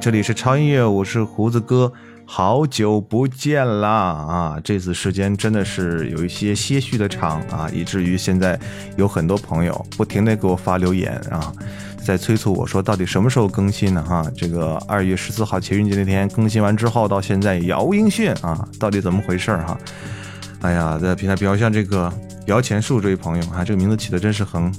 这里是超音乐，我是胡子哥，好久不见啦啊！这次时间真的是有一些些许的长啊，以至于现在有很多朋友不停的给我发留言啊，在催促我说到底什么时候更新呢？哈，这个二月十四号情人节那天更新完之后，到现在杳无音讯啊，到底怎么回事哈？哎呀，在平台比较像这个摇钱树这位朋友啊，这个名字起的真是很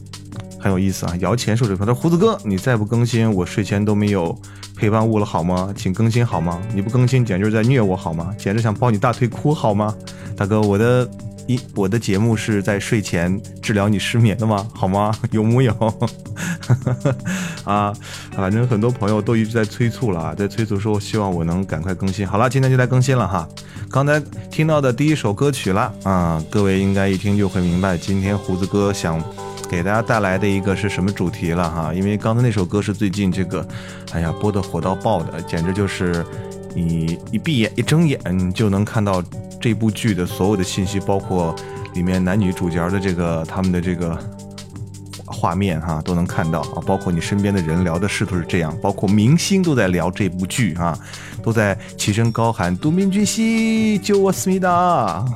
很有意思啊。摇钱树这朋友，胡子哥，你再不更新，我睡前都没有陪伴物了，好吗？请更新好吗？你不更新，简直就是在虐我，好吗？简直想抱你大腿哭，好吗？大哥，我的一我的节目是在睡前治疗你失眠的吗？好吗？有木有？啊，反正很多朋友都一直在催促了，在催促说希望我能赶快更新。好了，今天就来更新了哈。刚才听到的第一首歌曲了啊，各位应该一听就会明白，今天胡子哥想给大家带来的一个是什么主题了哈。因为刚才那首歌是最近这个，哎呀播的火到爆的，简直就是你一闭眼一睁眼就能看到这部剧的所有的信息，包括里面男女主角的这个他们的这个。画面哈都能看到啊，包括你身边的人聊的势头是这样，包括明星都在聊这部剧啊，都在齐声高喊“都敏俊熙救我思密达”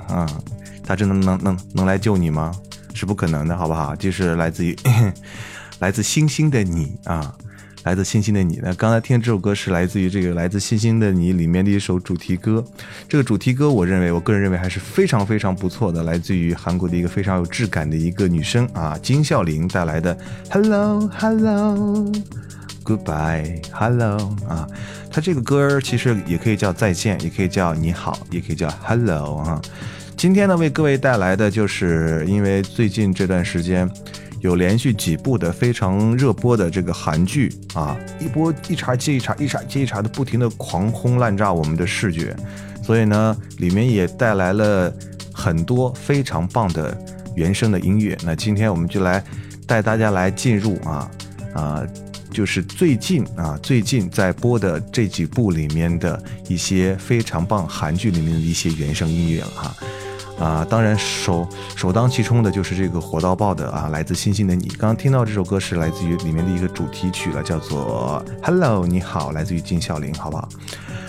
啊，他真的能能能来救你吗？是不可能的，好不好？就是来自于 来自星星的你啊。来自星星的你，那刚才听这首歌是来自于这个《来自星星的你》里面的一首主题歌。这个主题歌，我认为，我个人认为还是非常非常不错的，来自于韩国的一个非常有质感的一个女生啊，金孝琳带来的《Hello Hello Goodbye Hello》啊。它这个歌其实也可以叫再见，也可以叫你好，也可以叫 Hello 啊。今天呢，为各位带来的就是因为最近这段时间。有连续几部的非常热播的这个韩剧啊，一波一茬接一茬，一茬接一茬的不停的狂轰滥炸我们的视觉，所以呢，里面也带来了很多非常棒的原声的音乐。那今天我们就来带大家来进入啊啊，就是最近啊最近在播的这几部里面的一些非常棒韩剧里面的一些原声音乐了哈。啊当然首首当其冲的就是这个火到爆的啊，来自星星的你。刚刚听到这首歌是来自于里面的一个主题曲了，叫做 Hello，你好，来自于金孝琳，好不好？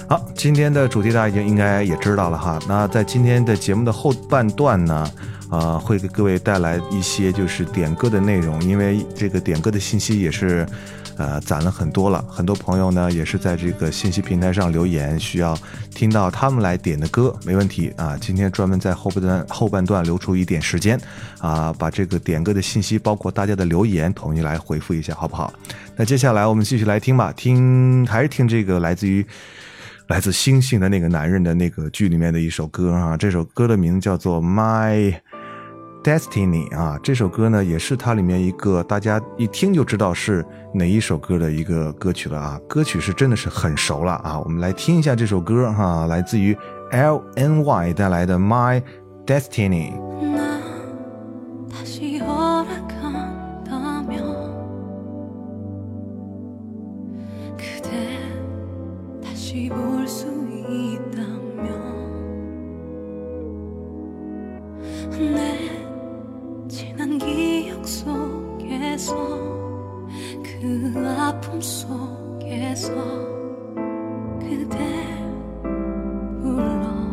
好，今天的主题大家已经应该也知道了哈。那在今天的节目的后半段呢，呃，会给各位带来一些就是点歌的内容，因为这个点歌的信息也是。呃，攒了很多了，很多朋友呢也是在这个信息平台上留言，需要听到他们来点的歌，没问题啊。今天专门在后半段后半段留出一点时间，啊，把这个点歌的信息，包括大家的留言，统一来回复一下，好不好？那接下来我们继续来听吧，听还是听这个来自于来自星星的那个男人的那个剧里面的一首歌啊，这首歌的名字叫做 My。Destiny 啊，这首歌呢也是它里面一个大家一听就知道是哪一首歌的一个歌曲了啊，歌曲是真的是很熟了啊，我们来听一下这首歌哈，来自于 LNY 带来的 My Destiny。 다시 볼 수 있다면 내 지난 기억 속에서 그 아픔 속에서 그대 불러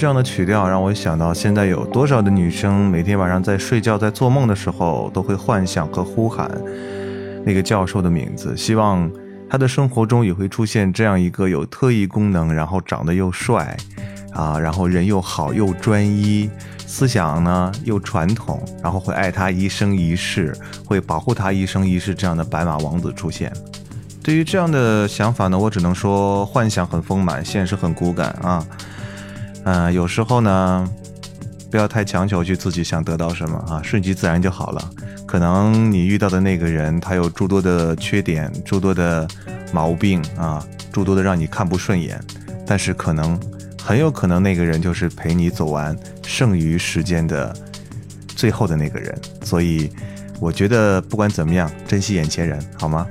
这样的曲调，让我想到现在有多少的女生每天晚上在睡觉、在做梦的时候，都会幻想和呼喊那个教授的名字，希望她的生活中也会出现这样一个有特异功能，然后长得又帅，啊，然后人又好又专一，思想呢又传统，然后会爱她一生一世，会保护她一生一世这样的白马王子出现。对于这样的想法呢，我只能说幻想很丰满，现实很骨感啊。嗯，有时候呢，不要太强求去自己想得到什么啊，顺其自然就好了。可能你遇到的那个人，他有诸多的缺点，诸多的毛病啊，诸多的让你看不顺眼，但是可能很有可能那个人就是陪你走完剩余时间的最后的那个人。所以，我觉得不管怎么样，珍惜眼前人，好吗？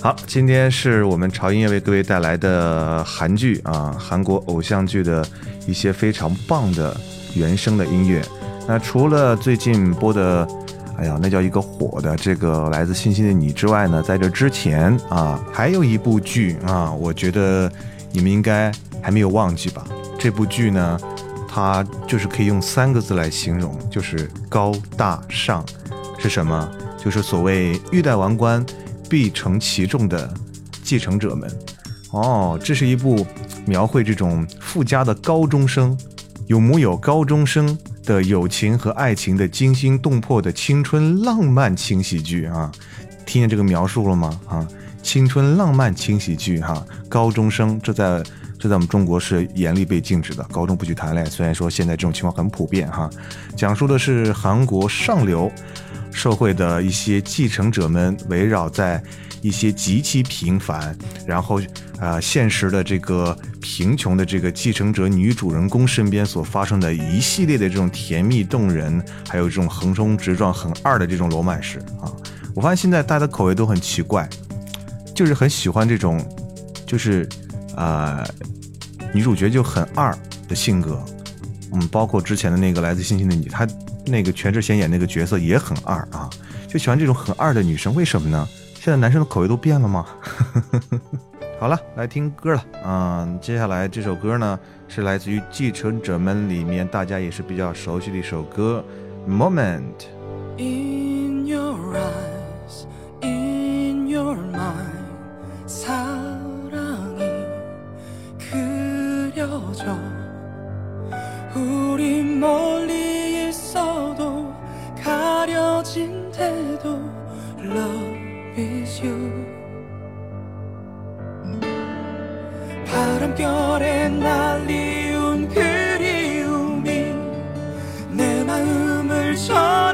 好，今天是我们潮音乐为各位带来的韩剧啊，韩国偶像剧的一些非常棒的原声的音乐。那除了最近播的，哎呀，那叫一个火的这个来自星星的你之外呢，在这之前啊，还有一部剧啊，我觉得你们应该还没有忘记吧？这部剧呢，它就是可以用三个字来形容，就是高大上。是什么？就是所谓欲戴王冠。必承其重的继承者们，哦，这是一部描绘这种富家的高中生，有木有高中生的友情和爱情的惊心动魄的青春浪漫轻喜剧啊！听见这个描述了吗？啊，青春浪漫轻喜剧哈，高中生，这在这在我们中国是严厉被禁止的，高中不许谈恋爱。虽然说现在这种情况很普遍哈，讲述的是韩国上流。社会的一些继承者们围绕在一些极其平凡，然后啊现实的这个贫穷的这个继承者女主人公身边所发生的一系列的这种甜蜜动人，还有这种横冲直撞很二的这种罗曼史啊！我发现现在大家的口味都很奇怪，就是很喜欢这种，就是啊女主角就很二的性格，嗯，包括之前的那个来自星星的你，她。那个全智贤演那个角色也很二啊，就喜欢这种很二的女生，为什么呢？现在男生的口味都变了吗？好了，来听歌了啊、嗯！接下来这首歌呢，是来自于《继承者们》里面大家也是比较熟悉的一首歌，《Moment》。In your eyes, in your mind, 있어도 가려진 데도 Love is you. 바람결에 날리운 그리움이 내 마음을 전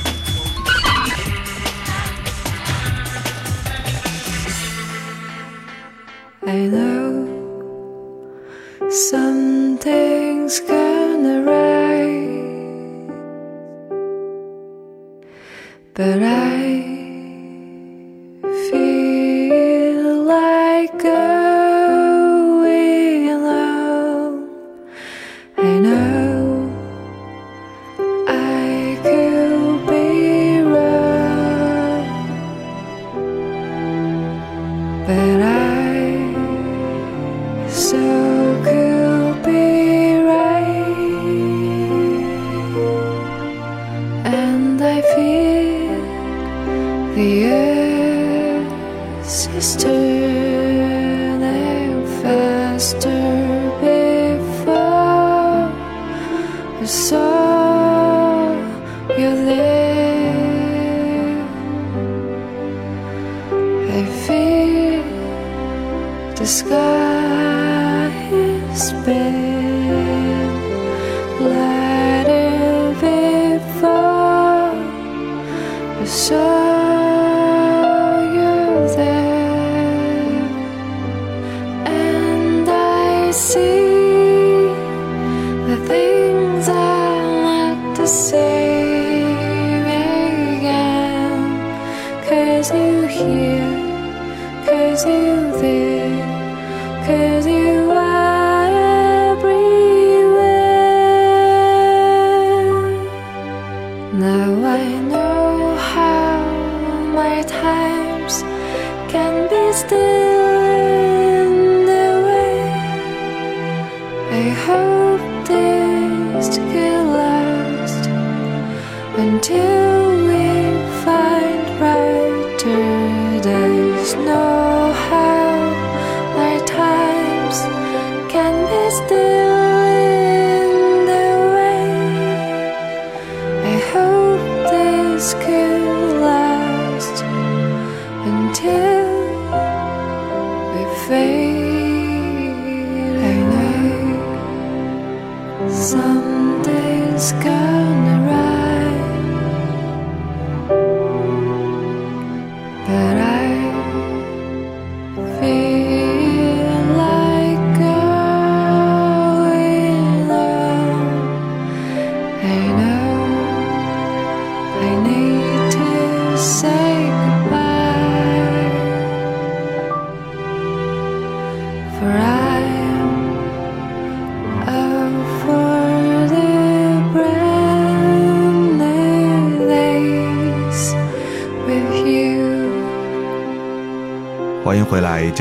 I know something's gonna rise, but I feel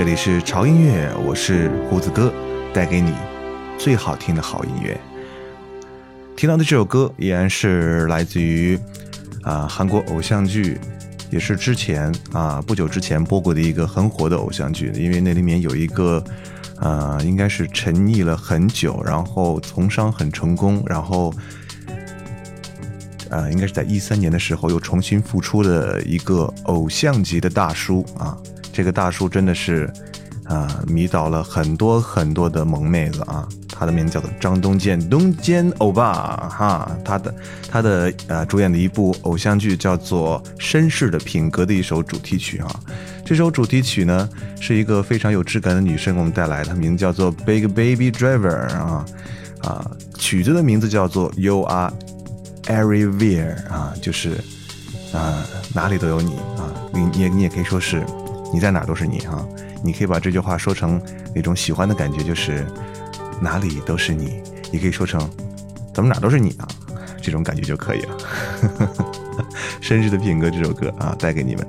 这里是潮音乐，我是胡子哥，带给你最好听的好音乐。听到的这首歌依然是来自于啊、韩国偶像剧，也是之前啊、不久之前播过的一个很火的偶像剧，因为那里面有一个呃应该是沉溺了很久，然后从商很成功，然后呃，应该是在一三年的时候又重新复出的一个偶像级的大叔啊。这个大叔真的是啊、迷倒了很多很多的萌妹子啊。他的名字叫做张东健，东健欧巴哈。他的他的呃主演的一部偶像剧叫做《绅士的品格》的一首主题曲啊。这首主题曲呢是一个非常有质感的女生给我们带来的，名字叫做 Big Baby Driver 啊啊，曲子的名字叫做 You Are Everywhere 啊，就是啊哪里都有你啊，你你也你也可以说是你在哪都是你啊，你可以把这句话说成那种喜欢的感觉，就是哪里都是你，也可以说成怎么哪都是你啊，这种感觉就可以了。绅士的品格这首歌啊，带给你们。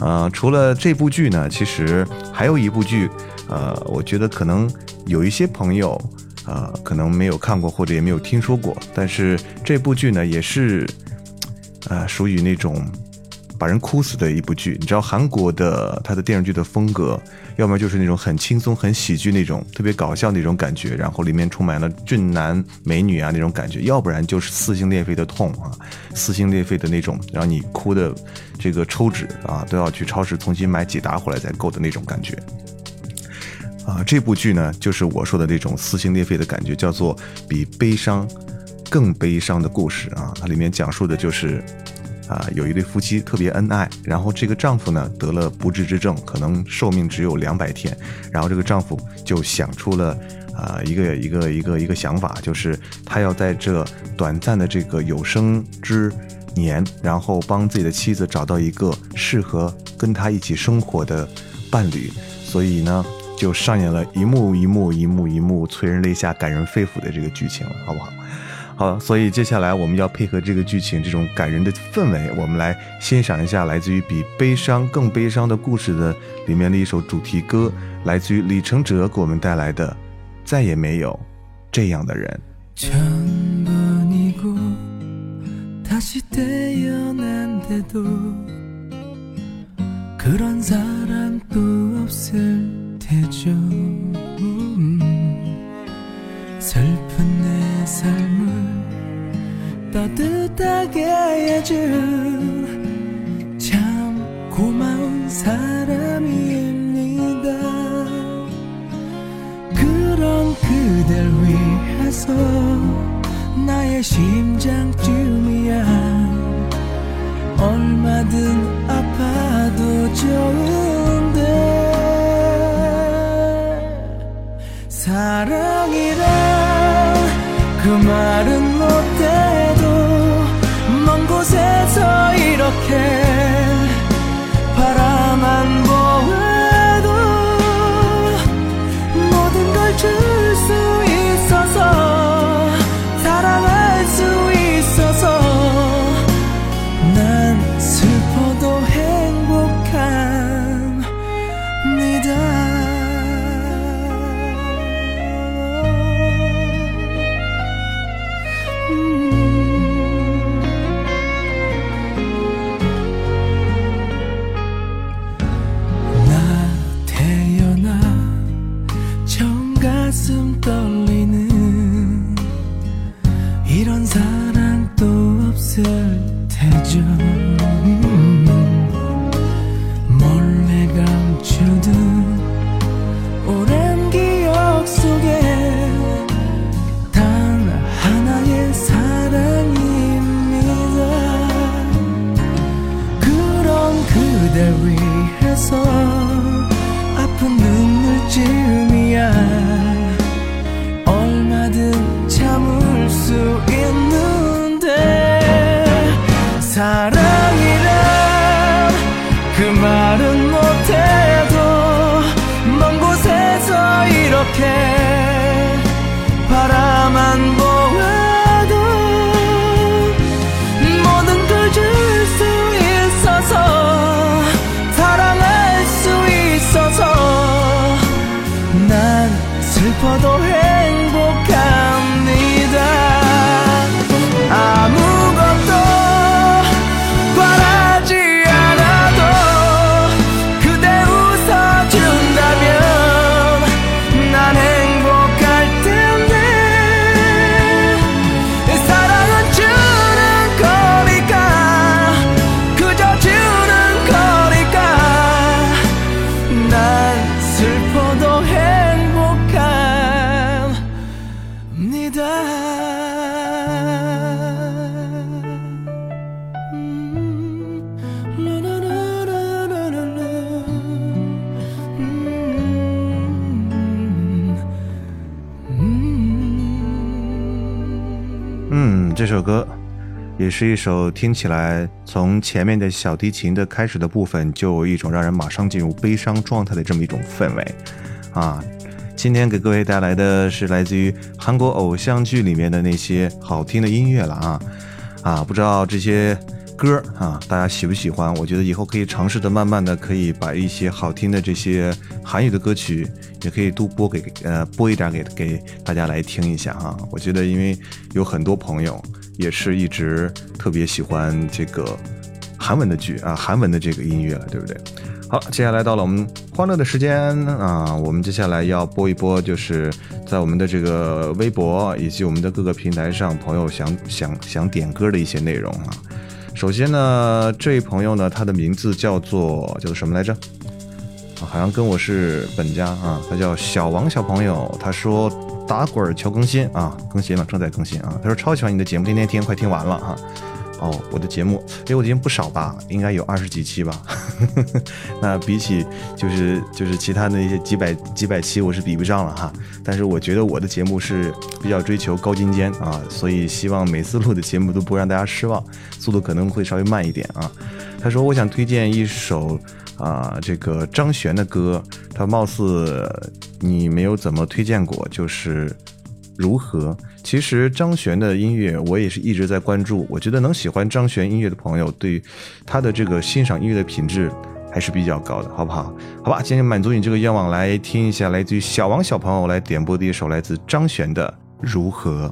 呃，除了这部剧呢，其实还有一部剧，呃，我觉得可能有一些朋友，呃，可能没有看过或者也没有听说过，但是这部剧呢，也是，呃，属于那种把人哭死的一部剧。你知道韩国的它的电视剧的风格，要么就是那种很轻松、很喜剧那种特别搞笑那种感觉，然后里面充满了俊男美女啊那种感觉；要不然就是撕心裂肺的痛啊，撕心裂肺的那种，让你哭的这个抽纸啊都要去超市重新买几沓回来才够的那种感觉。啊，这部剧呢，就是我说的那种撕心裂肺的感觉，叫做比悲伤更悲伤的故事啊。它里面讲述的就是，啊，有一对夫妻特别恩爱，然后这个丈夫呢得了不治之症，可能寿命只有两百天，然后这个丈夫就想出了啊一个一个一个一个想法，就是他要在这短暂的这个有生之年，然后帮自己的妻子找到一个适合跟他一起生活的伴侣，所以呢。就上演了一幕一幕一幕一幕催人泪下、感人肺腑的这个剧情了，好不好？好，所以接下来我们要配合这个剧情这种感人的氛围，我们来欣赏一下来自于比悲伤更悲伤的故事的里面的一首主题歌，来自于李承哲给我们带来的《再也没有这样的人》。 따뜻하게 해준 참 고마운 사람입니다. 그런 그댈 위해서 나의 심장쯤이야. 얼마든 아파도 좋은데 사랑이란 그 말은 이 是一首听起来从前面的小提琴的开始的部分，就有一种让人马上进入悲伤状态的这么一种氛围啊。今天给各位带来的是来自于韩国偶像剧里面的那些好听的音乐了啊啊！不知道这些歌啊大家喜不喜欢？我觉得以后可以尝试的，慢慢的可以把一些好听的这些韩语的歌曲，也可以都播给呃播一点给给大家来听一下哈。我觉得因为有很多朋友也是一直特别喜欢这个韩文的剧啊，韩文的这个音乐了，对不对？好，接下来到了我们欢乐的时间啊，我们接下来要播一播，就是在我们的这个微博以及我们的各个平台上，朋友想想想点歌的一些内容啊。首先呢，这位朋友呢，他的名字叫做叫做什么来着？好像跟我是本家啊，他叫小王小朋友，他说打滚求更新啊，更新了，正在更新啊。他说超喜欢你的节目，天天听，快听完了哈。哦，我的节目，哎，我的节目不少吧，应该有二十几期吧。那比起就是就是其他那些几百几百期，我是比不上了哈。但是我觉得我的节目是比较追求高精尖啊，所以希望每次录的节目都不让大家失望，速度可能会稍微慢一点啊。他说我想推荐一首啊这个张悬的歌，他貌似你没有怎么推荐过，就是如何。其实张悬的音乐我也是一直在关注，我觉得能喜欢张悬音乐的朋友，对他的这个欣赏音乐的品质还是比较高的，好不好？好吧，今天满足你这个愿望，来听一下来自于小王小朋友来点播的一首来自张悬的《如何》。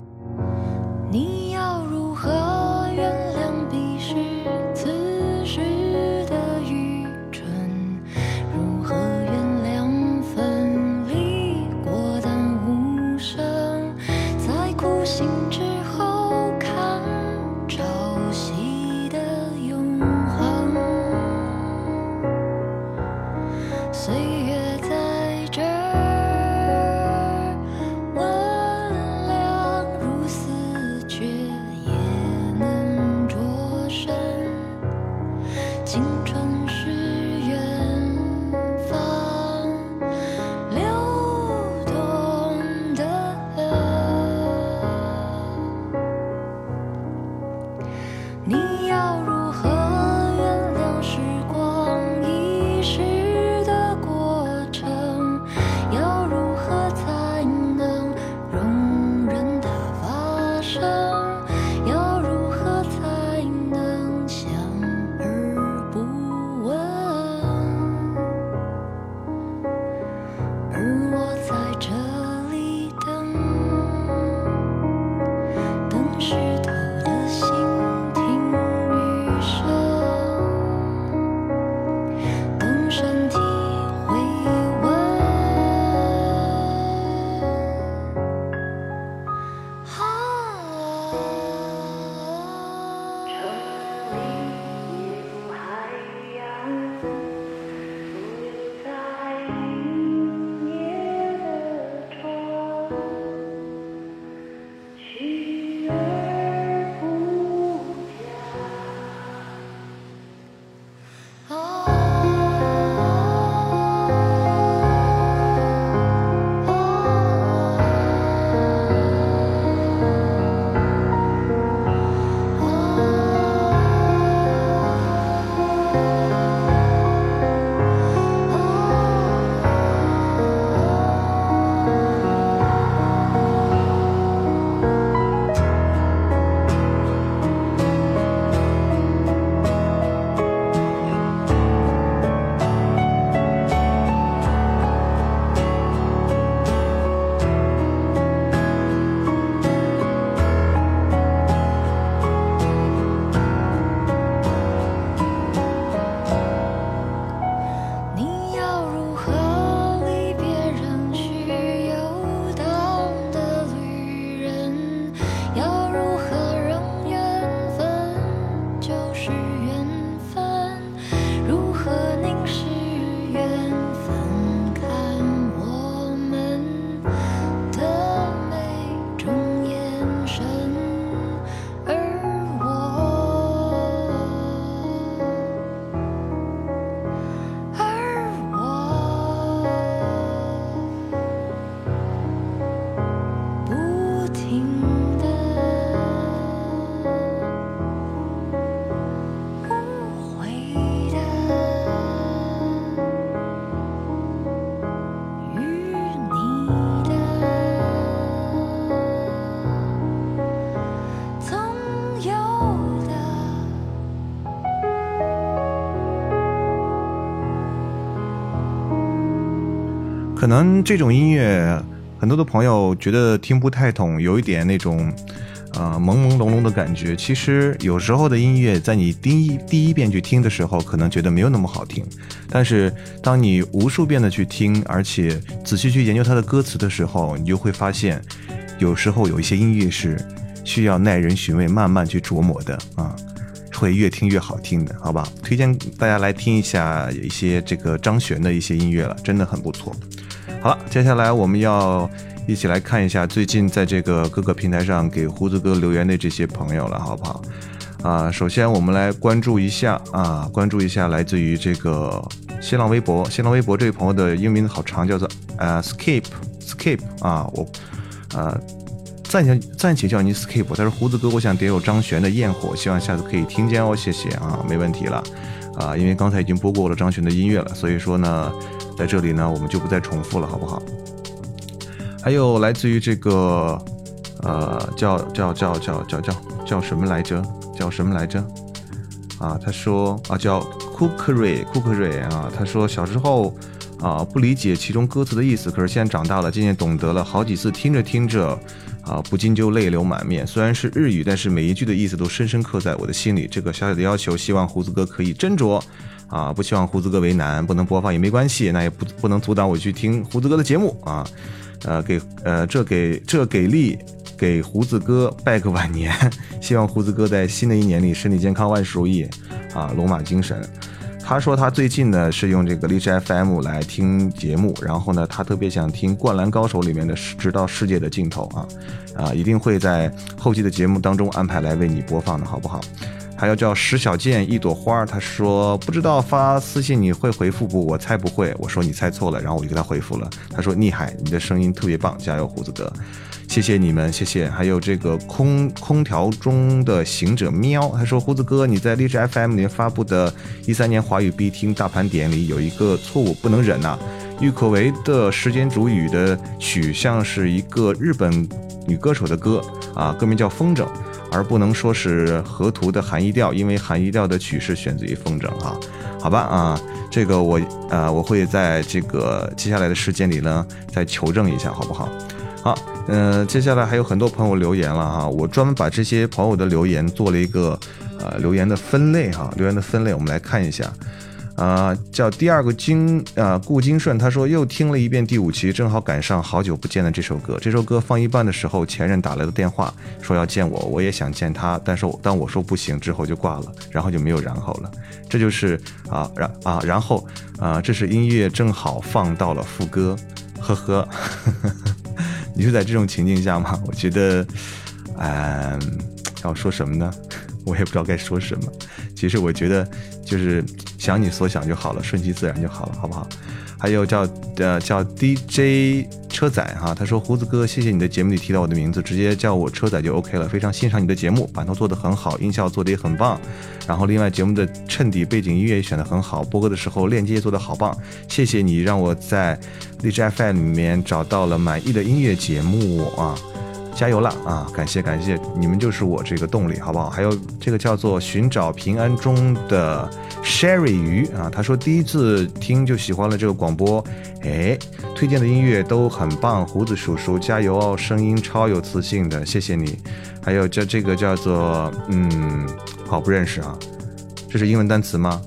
可能这种音乐，很多的朋友觉得听不太懂，有一点那种，呃，朦朦胧胧的感觉。其实有时候的音乐，在你第一第一遍去听的时候，可能觉得没有那么好听，但是当你无数遍的去听，而且仔细去研究它的歌词的时候，你就会发现，有时候有一些音乐是需要耐人寻味，慢慢去琢磨的啊。会越听越好听的，好吧？推荐大家来听一下一些这个张悬的一些音乐了，真的很不错。好了，接下来我们要一起来看一下最近在这个各个平台上给胡子哥留言的这些朋友了，好不好？啊，首先我们来关注一下啊，关注一下来自于这个新浪微博，新浪微博这位朋友的英文名字好长，叫做呃 Skip Skip 啊，我呃暂且暂且叫你 Skip。他说胡子哥，我想点有张悬的《焰火》，希望下次可以听见哦，谢谢啊，没问题了啊，因为刚才已经播过了张悬的音乐了，所以说呢，在这里呢我们就不再重复了，好不好？还有来自于这个呃叫叫叫叫叫叫叫什么来着？叫什么来着？啊，他说啊叫库克瑞库克瑞啊，他说小时候啊不理解其中歌词的意思，可是现在长大了，渐渐懂得了，好几次听着听着啊不禁就泪流满面。虽然是日语，但是每一句的意思都深深刻在我的心里。这个小小的要求，希望胡子哥可以斟酌啊，不希望胡子哥为难，不能播放也没关系，那也不不能阻挡我去听胡子哥的节目啊。呃，给呃这给这给力。给胡子哥拜个晚年，希望胡子哥在新的一年里身体健康，万事如意，啊，龙马精神。他说他最近呢是用这个荔枝 FM 来听节目，然后呢他特别想听《灌篮高手》里面的《直到世界的尽头》啊，啊，一定会在后期的节目当中安排来为你播放的，好不好？还有叫石小健一朵花，他说不知道发私信你会回复不？我猜不会。我说你猜错了，然后我就给他回复了。他说厉害，你的声音特别棒，加油，胡子哥。谢谢你们，谢谢。还有这个空空调中的行者喵，他说胡子哥，你在荔枝 FM 里面发布的一三年华语必听大盘点里有一个错误，不能忍呐、郁可唯的《时间煮雨》的曲像是一个日本女歌手的歌啊，歌名叫《风筝》，而不能说是河图的含义调，因为含义调的曲是选自于风筝啊。好吧啊，这个我呃我会在这个接下来的时间里呢再求证一下，好不好？好，嗯、接下来还有很多朋友留言了哈，我专门把这些朋友的留言做了一个呃留言的分类哈，留言的分类我们来看一下。啊、叫第二个金啊，顾金顺，他说又听了一遍第五期，正好赶上好久不见的这首歌。这首歌放一半的时候，前任打来的电话，说要见我，我也想见他，但是我当我说不行之后就挂了，然后就没有然后了。这就是啊，然啊，然后啊，这是音乐正好放到了副歌，呵呵。你是在这种情境下吗？我觉得，嗯，要说什么呢？我也不知道该说什么。其实我觉得，就是想你所想就好了，顺其自然就好了，好不好？还有叫呃叫 DJ 车载哈，他说胡子哥，谢谢你的节目里提到我的名字，直接叫我车载就 OK 了。非常欣赏你的节目，版头做的很好，音效做的也很棒。然后另外节目的衬底背景音乐也选得很好，播歌的时候链接做的好棒。谢谢你让我在荔枝 FM 里面找到了满意的音乐节目啊。加油了啊！感谢感谢，你们就是我这个动力，好不好？还有这个叫做寻找平安中的 Sherry 鱼啊，他说第一次听就喜欢了这个广播，哎，推荐的音乐都很棒，胡子叔叔加油哦，声音超有磁性的，谢谢你。还有叫这个叫做嗯，好不认识啊，这是英文单词吗？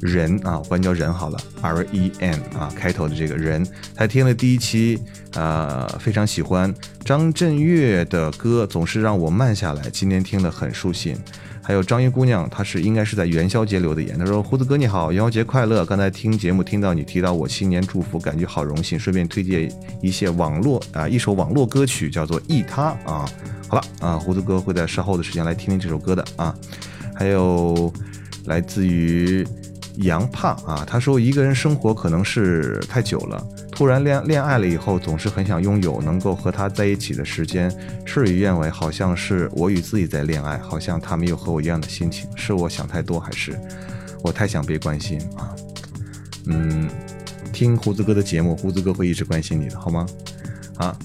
人啊，我管叫人好了，R E N 啊，开头的这个人，他听了第一期，呃，非常喜欢张震岳的歌，总是让我慢下来。今天听了很舒心。还有张一姑娘，她是应该是在元宵节留的言，她说：“胡子哥你好，元宵节快乐！刚才听节目听到你提到我新年祝福，感觉好荣幸，顺便推荐一些网络啊一首网络歌曲，叫做《忆他》啊。好了啊，胡子哥会在稍后的时间来听听这首歌的啊。还有来自于杨胖啊，他说一个人生活可能是太久了。”突然恋恋爱了以后，总是很想拥有能够和他在一起的时间。事与愿违，好像是我与自己在恋爱，好像他没有和我一样的心情。是我想太多，还是我太想被关心啊？嗯，听胡子哥的节目，胡子哥会一直关心你的，好吗？啊，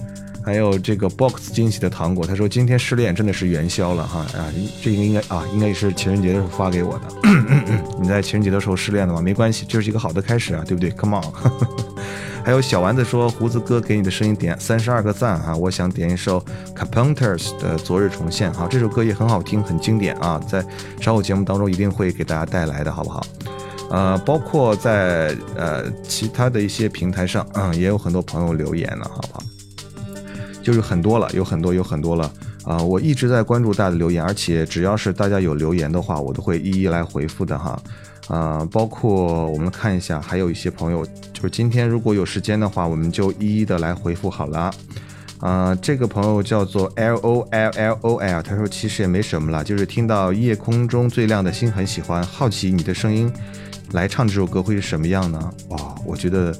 还有这个 box 惊喜的糖果，他说今天失恋真的是元宵了哈啊，这个应该啊，应该也是情人节的时候发给我的。你在情人节的时候失恋了吗？没关系，这是一个好的开始啊，对不对？Come on。还有小丸子说：“胡子哥给你的声音点三十二个赞哈，我想点一首 Carpenters 的《昨日重现》哈，这首歌也很好听，很经典啊，在稍后节目当中一定会给大家带来的，好不好？呃，包括在呃其他的一些平台上，嗯，也有很多朋友留言了，好不好？就是很多了，有很多，有很多了啊！我一直在关注大家的留言，而且只要是大家有留言的话，我都会一一来回复的哈。啊，包括我们看一下，还有一些朋友，就是今天如果有时间的话，我们就一一的来回复好了。啊，这个朋友叫做 L O L L O L，他说其实也没什么了，就是听到夜空中最亮的星很喜欢，好奇你的声音来唱这首歌会是什么样呢？哇，我觉得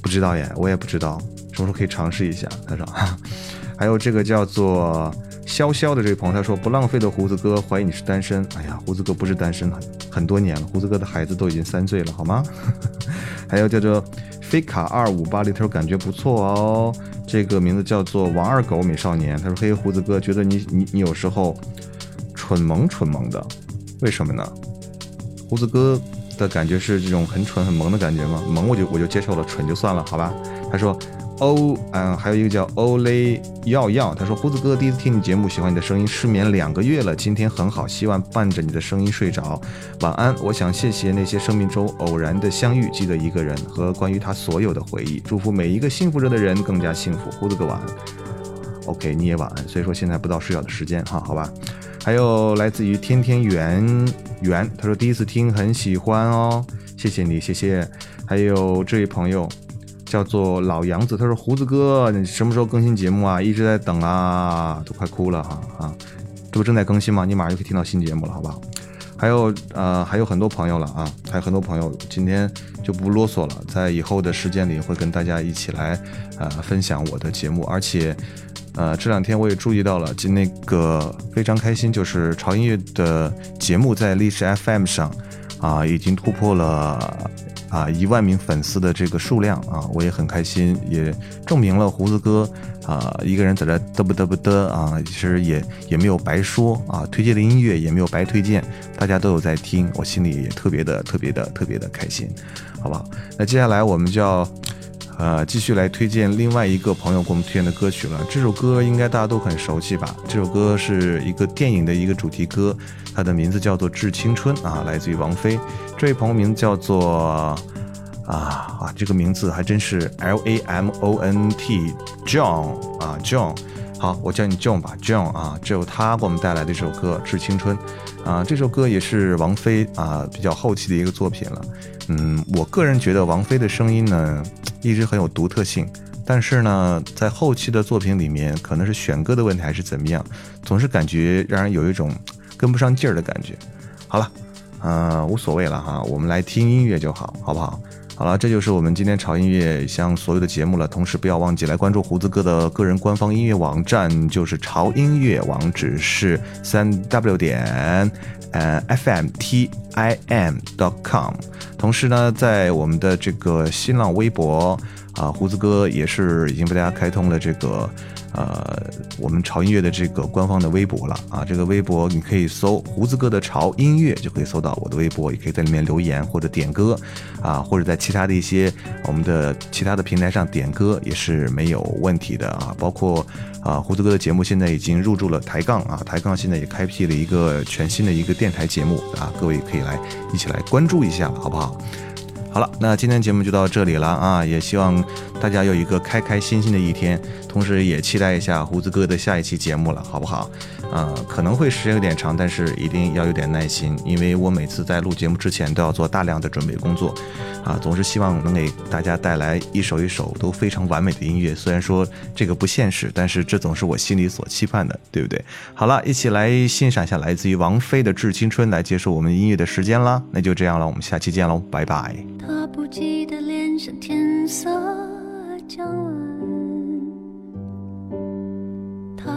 不知道耶，我也不知道，什么时候可以尝试一下。他说，还有这个叫做。潇潇的这位朋友他说不浪费的胡子哥怀疑你是单身，哎呀，胡子哥不是单身很很多年了，胡子哥的孩子都已经三岁了，好吗？还有叫做飞卡二五八零，他说感觉不错哦，这个名字叫做王二狗美少年，他说嘿胡子哥觉得你你你有时候蠢萌蠢萌的，为什么呢？胡子哥的感觉是这种很蠢很萌的感觉吗？萌我就我就接受了，蠢就算了，好吧？他说。欧，嗯，还有一个叫欧雷耀耀，他说胡子哥第一次听你节目，喜欢你的声音，失眠两个月了，今天很好，希望伴着你的声音睡着，晚安。我想谢谢那些生命中偶然的相遇，记得一个人和关于他所有的回忆，祝福每一个幸福着的人更加幸福。胡子哥晚安，OK，你也晚安。所以说现在不到睡觉的时间哈，好吧。还有来自于天天圆圆，他说第一次听很喜欢哦，谢谢你，谢谢。还有这位朋友。叫做老杨子，他说：“胡子哥，你什么时候更新节目啊？一直在等啊，都快哭了哈啊！这不正在更新吗？你马上就可以听到新节目了，好不好？还有呃，还有很多朋友了啊，还有很多朋友，今天就不啰嗦了，在以后的时间里会跟大家一起来呃分享我的节目，而且呃这两天我也注意到了，就那个非常开心，就是潮音乐的节目在历史 FM 上啊已经突破了。”啊，一万名粉丝的这个数量啊，我也很开心，也证明了胡子哥啊，一个人在这嘚啵嘚啵嘚啊，其实也也没有白说啊，推荐的音乐也没有白推荐，大家都有在听，我心里也特别的特别的特别的开心，好不好？那接下来我们就要呃继续来推荐另外一个朋友给我们推荐的歌曲了，这首歌应该大家都很熟悉吧？这首歌是一个电影的一个主题歌。它的名字叫做《致青春》啊，来自于王菲。这位朋友名字叫做啊啊，这个名字还真是 L A M O N T John 啊 John。好，我叫你 John 吧，John 啊，只有他给我们带来的一首歌《致青春》啊，这首歌也是王菲啊比较后期的一个作品了。嗯，我个人觉得王菲的声音呢一直很有独特性，但是呢在后期的作品里面，可能是选歌的问题还是怎么样，总是感觉让人有一种。跟不上劲儿的感觉，好了，嗯，无所谓了哈，我们来听音乐就好，好不好？好了，这就是我们今天潮音乐像所有的节目了。同时不要忘记来关注胡子哥的个人官方音乐网站，就是潮音乐，网址是三 w 点呃 f m t i m dot com。同时呢，在我们的这个新浪微博啊，胡子哥也是已经被大家开通了这个。呃，我们潮音乐的这个官方的微博了啊，这个微博你可以搜胡子哥的潮音乐，就可以搜到我的微博，也可以在里面留言或者点歌啊，或者在其他的一些我们的其他的平台上点歌也是没有问题的啊。包括啊，胡子哥的节目现在已经入驻了抬杠啊，抬杠现在也开辟了一个全新的一个电台节目啊，各位可以来一起来关注一下，好不好？好了，那今天节目就到这里了啊！也希望大家有一个开开心心的一天，同时也期待一下胡子哥的下一期节目了，好不好？呃，可能会时间有点长，但是一定要有点耐心，因为我每次在录节目之前都要做大量的准备工作，啊，总是希望能给大家带来一首一首都非常完美的音乐。虽然说这个不现实，但是这总是我心里所期盼的，对不对？好了，一起来欣赏一下来自于王菲的《致青春》，来结束我们音乐的时间啦。那就这样了，我们下期见喽，拜拜。他不记得脸上天色将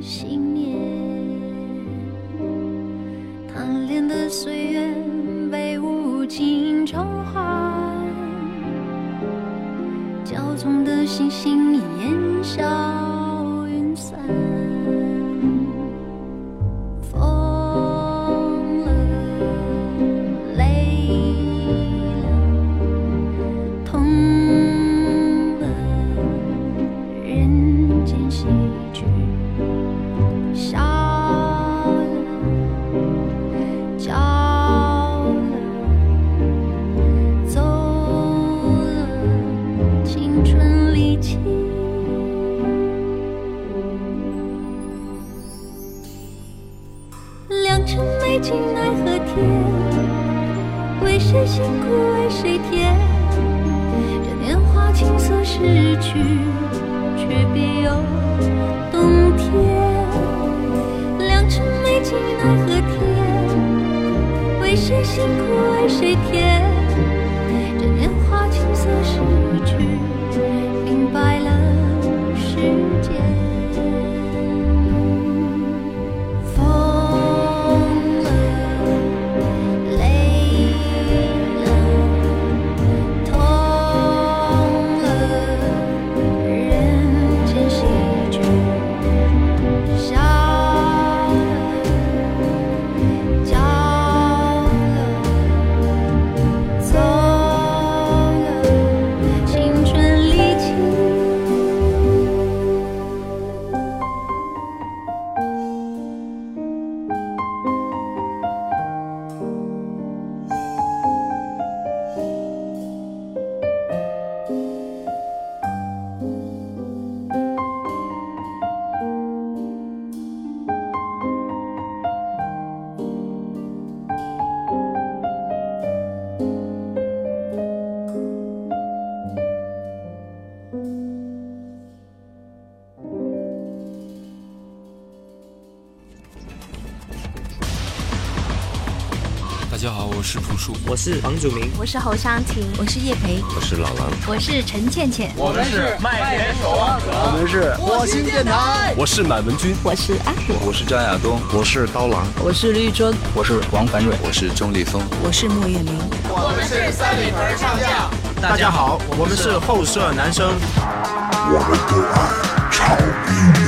信念，贪恋的岁月被无情偿还，骄纵的星星烟消。我是房祖名，我是侯湘婷，我是叶培，我是老狼，我是陈倩倩，我们是麦田守望者，我们是火星电台，我是满文军，我是阿果，我是张亚东，我是刀郎，我是绿洲，我是王凡瑞，我是钟立风。我是莫艳明。我们是三里屯唱将。大家好，我们是后舍男生。我们都爱超音